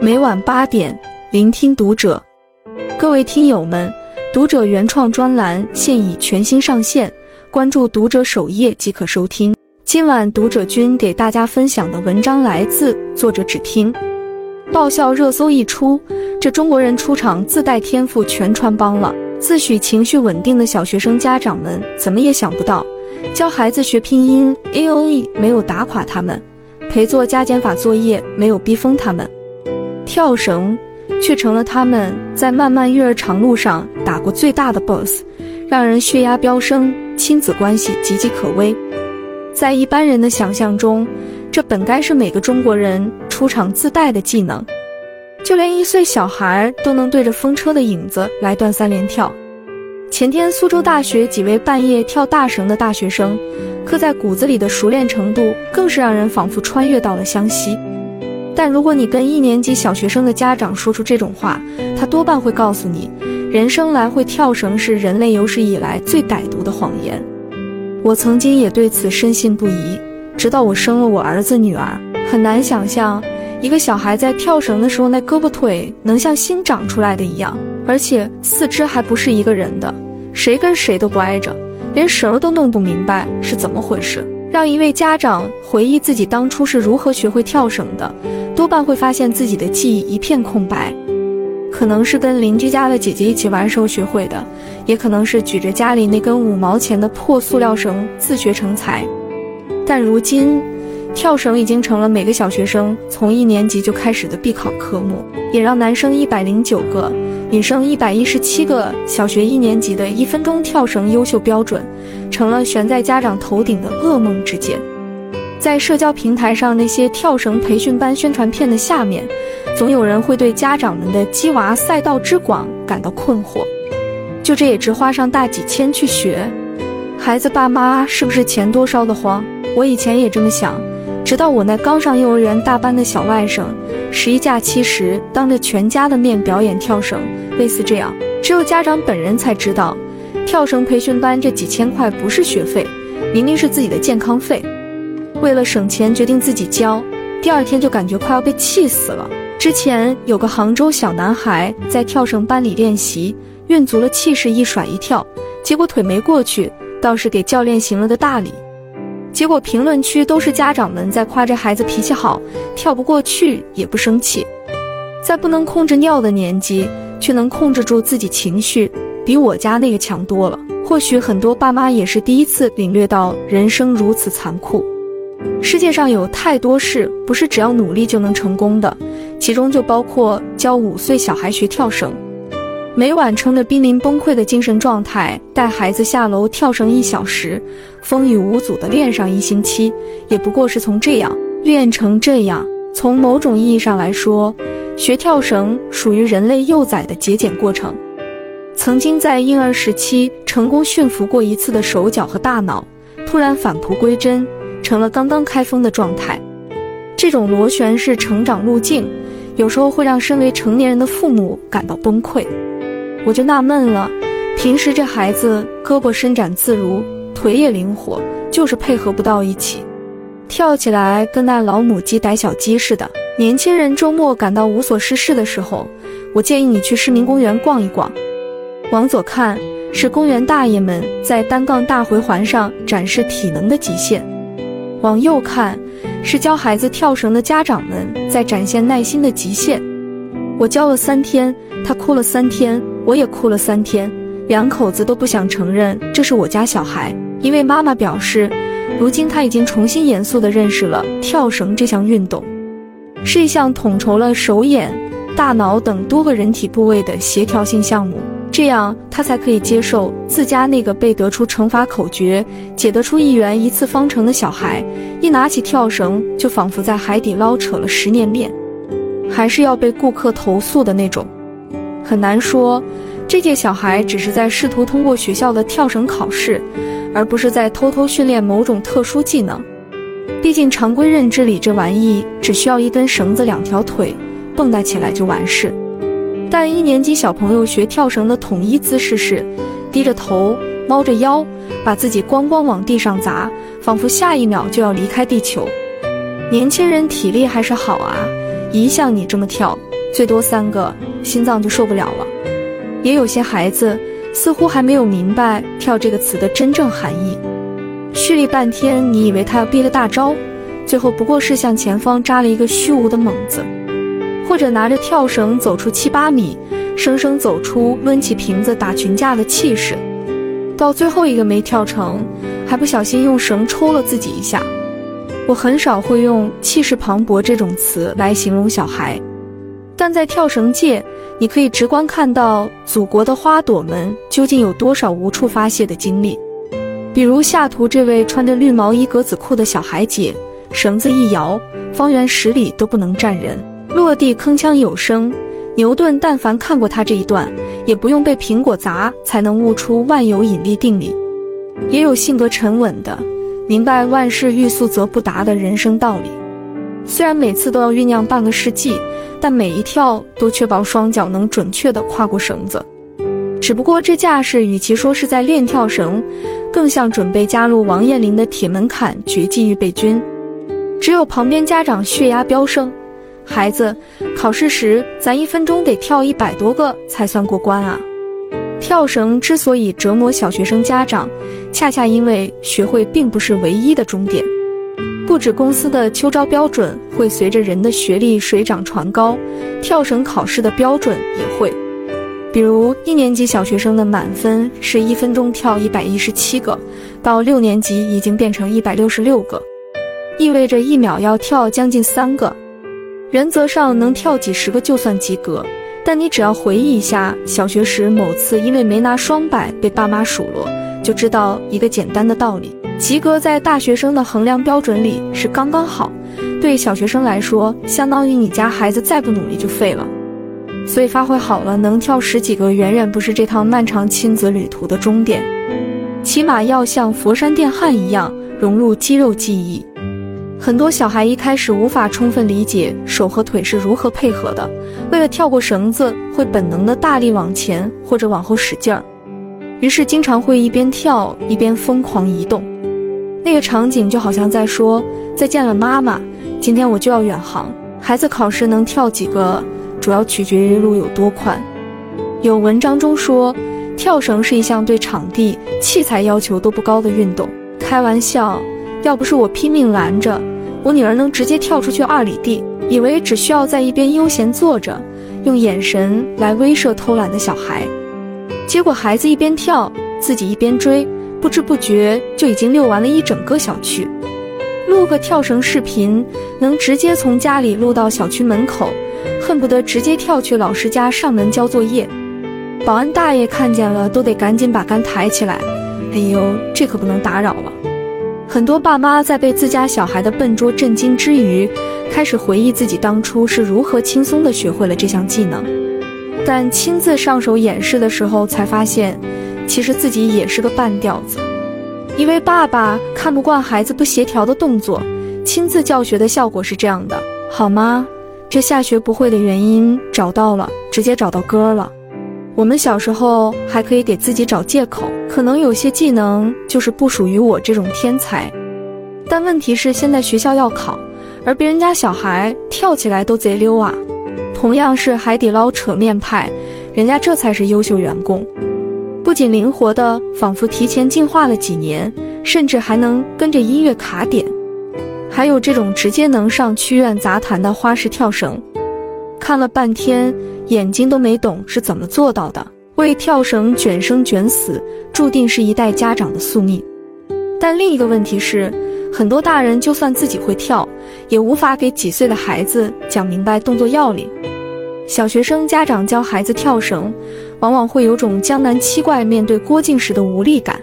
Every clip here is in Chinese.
每晚八点，聆听读者。各位听友们，读者原创专栏现已全新上线，关注读者首页即可收听。今晚读者君给大家分享的文章来自作者只听。爆笑热搜一出，这中国人出场自带天赋全穿帮了。自诩情绪稳定的小学生家长们，怎么也想不到，教孩子学拼音 A O E 没有打垮他们，陪做加减法作业没有逼疯他们，跳绳却成了他们在漫漫育儿长路上打过最大的 BOSS，让人血压飙升，亲子关系岌岌可危。在一般人的想象中，这本该是每个中国人出场自带的技能。就连一岁小孩都能对着风车的影子来段三连跳。前天，苏州大学几位半夜跳大绳的大学生，刻在骨子里的熟练程度，更是让人仿佛穿越到了湘西。但如果你跟一年级小学生的家长说出这种话，他多半会告诉你，人生来会跳绳是人类有史以来最歹毒的谎言。我曾经也对此深信不疑，直到我生了我儿子女儿，很难想象。一个小孩在跳绳的时候，那胳膊腿能像新长出来的一样，而且四肢还不是一个人的，谁跟谁都不挨着，连绳都弄不明白是怎么回事。让一位家长回忆自己当初是如何学会跳绳的，多半会发现自己的记忆一片空白，可能是跟邻居家的姐姐一起玩时候学会的，也可能是举着家里那根五毛钱的破塑料绳自学成才，但如今。跳绳已经成了每个小学生从一年级就开始的必考科目，也让男生一百零九个、女生一百一十七个小学一年级的一分钟跳绳优秀标准，成了悬在家长头顶的噩梦之剑。在社交平台上，那些跳绳培训班宣传片的下面，总有人会对家长们的鸡娃赛道之广感到困惑。就这也值花上大几千去学？孩子爸妈是不是钱多烧得慌？我以前也这么想。直到我那刚上幼儿园大班的小外甥，十一假期时当着全家的面表演跳绳，类似这样，只有家长本人才知道，跳绳培训班这几千块不是学费，明明是自己的健康费。为了省钱，决定自己交，第二天就感觉快要被气死了。之前有个杭州小男孩在跳绳班里练习，运足了气势一甩一跳，结果腿没过去，倒是给教练行了个大礼。结果评论区都是家长们在夸这孩子脾气好，跳不过去也不生气，在不能控制尿的年纪，却能控制住自己情绪，比我家那个强多了。或许很多爸妈也是第一次领略到人生如此残酷。世界上有太多事不是只要努力就能成功的，其中就包括教五岁小孩学跳绳。每晚撑着濒临崩溃的精神状态带孩子下楼跳绳一小时，风雨无阻地练上一星期，也不过是从这样练成这样。从某种意义上来说，学跳绳属于人类幼崽的节俭过程。曾经在婴儿时期成功驯服过一次的手脚和大脑，突然返璞归真，成了刚刚开封的状态。这种螺旋式成长路径，有时候会让身为成年人的父母感到崩溃。我就纳闷了，平时这孩子胳膊伸展自如，腿也灵活，就是配合不到一起，跳起来跟那老母鸡逮小鸡似的。年轻人周末感到无所事事的时候，我建议你去市民公园逛一逛。往左看是公园大爷们在单杠大回环上展示体能的极限，往右看是教孩子跳绳的家长们在展现耐心的极限。我教了三天，他哭了三天。我也哭了三天，两口子都不想承认这是我家小孩。一位妈妈表示，如今她已经重新严肃地认识了跳绳这项运动，是一项统筹了手眼、大脑等多个人体部位的协调性项目，这样她才可以接受自家那个背得出乘法口诀、解得出一元一次方程的小孩，一拿起跳绳就仿佛在海底捞扯了十年面，还是要被顾客投诉的那种。很难说，这届小孩只是在试图通过学校的跳绳考试，而不是在偷偷训练某种特殊技能。毕竟常规认知里，这玩意只需要一根绳子、两条腿，蹦跶起来就完事。但一年级小朋友学跳绳的统一姿势是低着头、猫着腰，把自己咣咣往地上砸，仿佛下一秒就要离开地球。年轻人体力还是好啊。一像你这么跳，最多三个，心脏就受不了了。也有些孩子似乎还没有明白“跳”这个词的真正含义，蓄力半天，你以为他要憋个大招，最后不过是向前方扎了一个虚无的猛子，或者拿着跳绳走出七八米，生生走出抡起瓶子打群架的气势，到最后一个没跳成，还不小心用绳抽了自己一下。我很少会用气势磅礴这种词来形容小孩，但在跳绳界。你可以直观看到祖国的花朵们究竟有多少无处发泄的精力，比如下图这位穿着绿毛衣格子裤的小孩姐，绳子一摇，方圆十里都不能站人，落地铿锵有声。牛顿但凡看过他这一段，也不用被苹果砸才能悟出万有引力定理。也有性格沉稳的，明白万事欲速则不达的人生道理。虽然每次都要酝酿半个世纪。但每一跳都确保双脚能准确地跨过绳子，只不过这架势与其说是在练跳绳，更像准备加入王彦霖的铁门槛绝技预备军。只有旁边家长血压飙升，孩子，考试时咱一分钟得跳一百多个才算过关啊！跳绳之所以折磨小学生家长，恰恰因为学会并不是唯一的终点。不止公司的秋招标准会随着人的学历水涨船高，跳绳考试的标准也会。比如一年级小学生的满分是一分钟跳一百一十七个，到六年级已经变成一百六十六个，意味着一秒要跳将近三个。原则上能跳几十个就算及格，但你只要回忆一下小学时某次因为没拿双百被爸妈数落，就知道一个简单的道理。及格在大学生的衡量标准里是刚刚好，对小学生来说，相当于你家孩子再不努力就废了。所以发挥好了，能跳十几个，远远不是这趟漫长亲子旅途的终点，起码要像佛山电焊一样融入肌肉记忆。很多小孩一开始无法充分理解手和腿是如何配合的，为了跳过绳子，会本能的大力往前或者往后使劲儿，于是经常会一边跳一边疯狂移动。那个场景就好像在说：“再见了，妈妈，今天我就要远航。”孩子考试能跳几个，主要取决于路有多宽。有文章中说，跳绳是一项对场地、器材要求都不高的运动。开玩笑，要不是我拼命拦着，我女儿能直接跳出去二里地，以为只需要在一边悠闲坐着，用眼神来威慑偷懒的小孩。结果孩子一边跳，自己一边追。不知不觉就已经遛完了一整个小区，录个跳绳视频，能直接从家里录到小区门口，恨不得直接跳去老师家上门交作业。保安大爷看见了都得赶紧把杆抬起来，哎呦，这可不能打扰了。很多爸妈在被自家小孩的笨拙震惊之余，开始回忆自己当初是如何轻松地学会了这项技能，但亲自上手演示的时候才发现。其实自己也是个半吊子，一位爸爸看不惯孩子不协调的动作，亲自教学的效果是这样的，好吗？这下学不会的原因找到了，直接找到歌了。我们小时候还可以给自己找借口，可能有些技能就是不属于我这种天才。但问题是现在学校要考，而别人家小孩跳起来都贼溜啊。同样是海底捞扯面派，人家这才是优秀员工。不仅灵活的，仿佛提前进化了几年，甚至还能跟着音乐卡点。还有这种直接能上曲苑杂谈的花式跳绳，看了半天，眼睛都没懂是怎么做到的。为跳绳卷生卷死，注定是一代家长的宿命。但另一个问题是，很多大人就算自己会跳，也无法给几岁的孩子讲明白动作要领。小学生家长教孩子跳绳。往往会有种江南七怪面对郭靖时的无力感，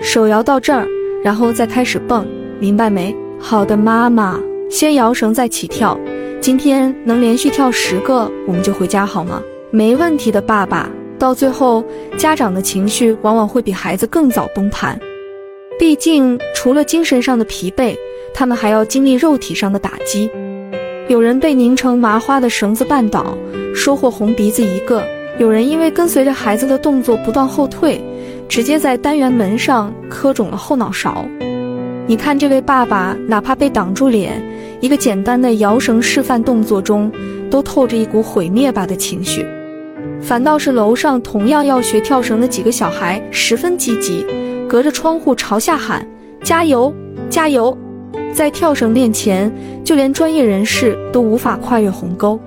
手摇到这儿，然后再开始蹦，明白没？好的，妈妈，先摇绳再起跳。今天能连续跳十个，我们就回家好吗？没问题的，爸爸。到最后，家长的情绪往往会比孩子更早崩盘，毕竟除了精神上的疲惫，他们还要经历肉体上的打击。有人被拧成麻花的绳子绊倒，收获红鼻子一个。有人因为跟随着孩子的动作不断后退，直接在单元门上磕肿了后脑勺。你看这位爸爸，哪怕被挡住脸，一个简单的摇绳示范动作中，都透着一股毁灭吧的情绪。反倒是楼上同样要学跳绳的几个小孩十分积极，隔着窗户朝下喊：“加油，加油！”在跳绳面前，就连专业人士都无法跨越鸿沟。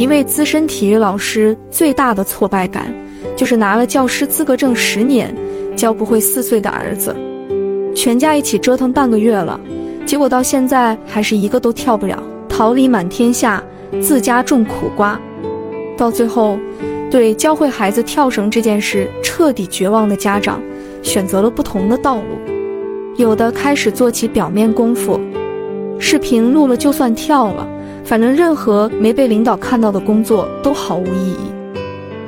一位资深体育老师最大的挫败感，就是拿了教师资格证十年，教不会四岁的儿子。全家一起折腾半个月了，结果到现在还是一个都跳不了，桃李满天下，自家种苦瓜。到最后，对教会孩子跳绳这件事彻底绝望的家长，选择了不同的道路。有的开始做起表面功夫，视频录了就算跳了，反正任何没被领导看到的工作都毫无意义。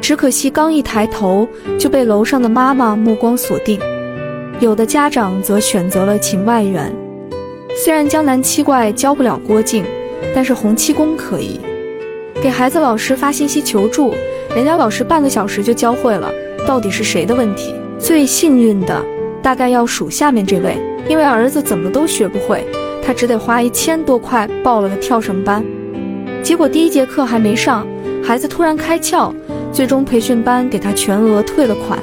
只可惜刚一抬头，就被楼上的妈妈目光锁定。有的家长则选择了请外援，虽然江南七怪教不了郭靖，但是洪七公可以。给孩子老师发信息求助，人家老师半个小时就教会了。到底是谁的问题？最幸运的大概要数下面这位，因为儿子怎么都学不会，他只得花一千多块报了个跳绳班。结果第一节课还没上，孩子突然开窍，最终培训班给他全额退了款。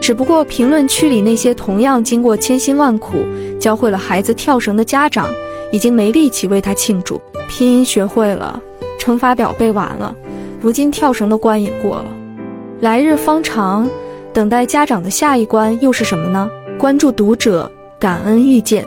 只不过评论区里那些同样经过千辛万苦教会了孩子跳绳的家长，已经没力气为他庆祝。拼音学会了。乘法表背完了，如今跳绳的关也过了，来日方长，等待家长的下一关又是什么呢？关注读者，感恩遇见。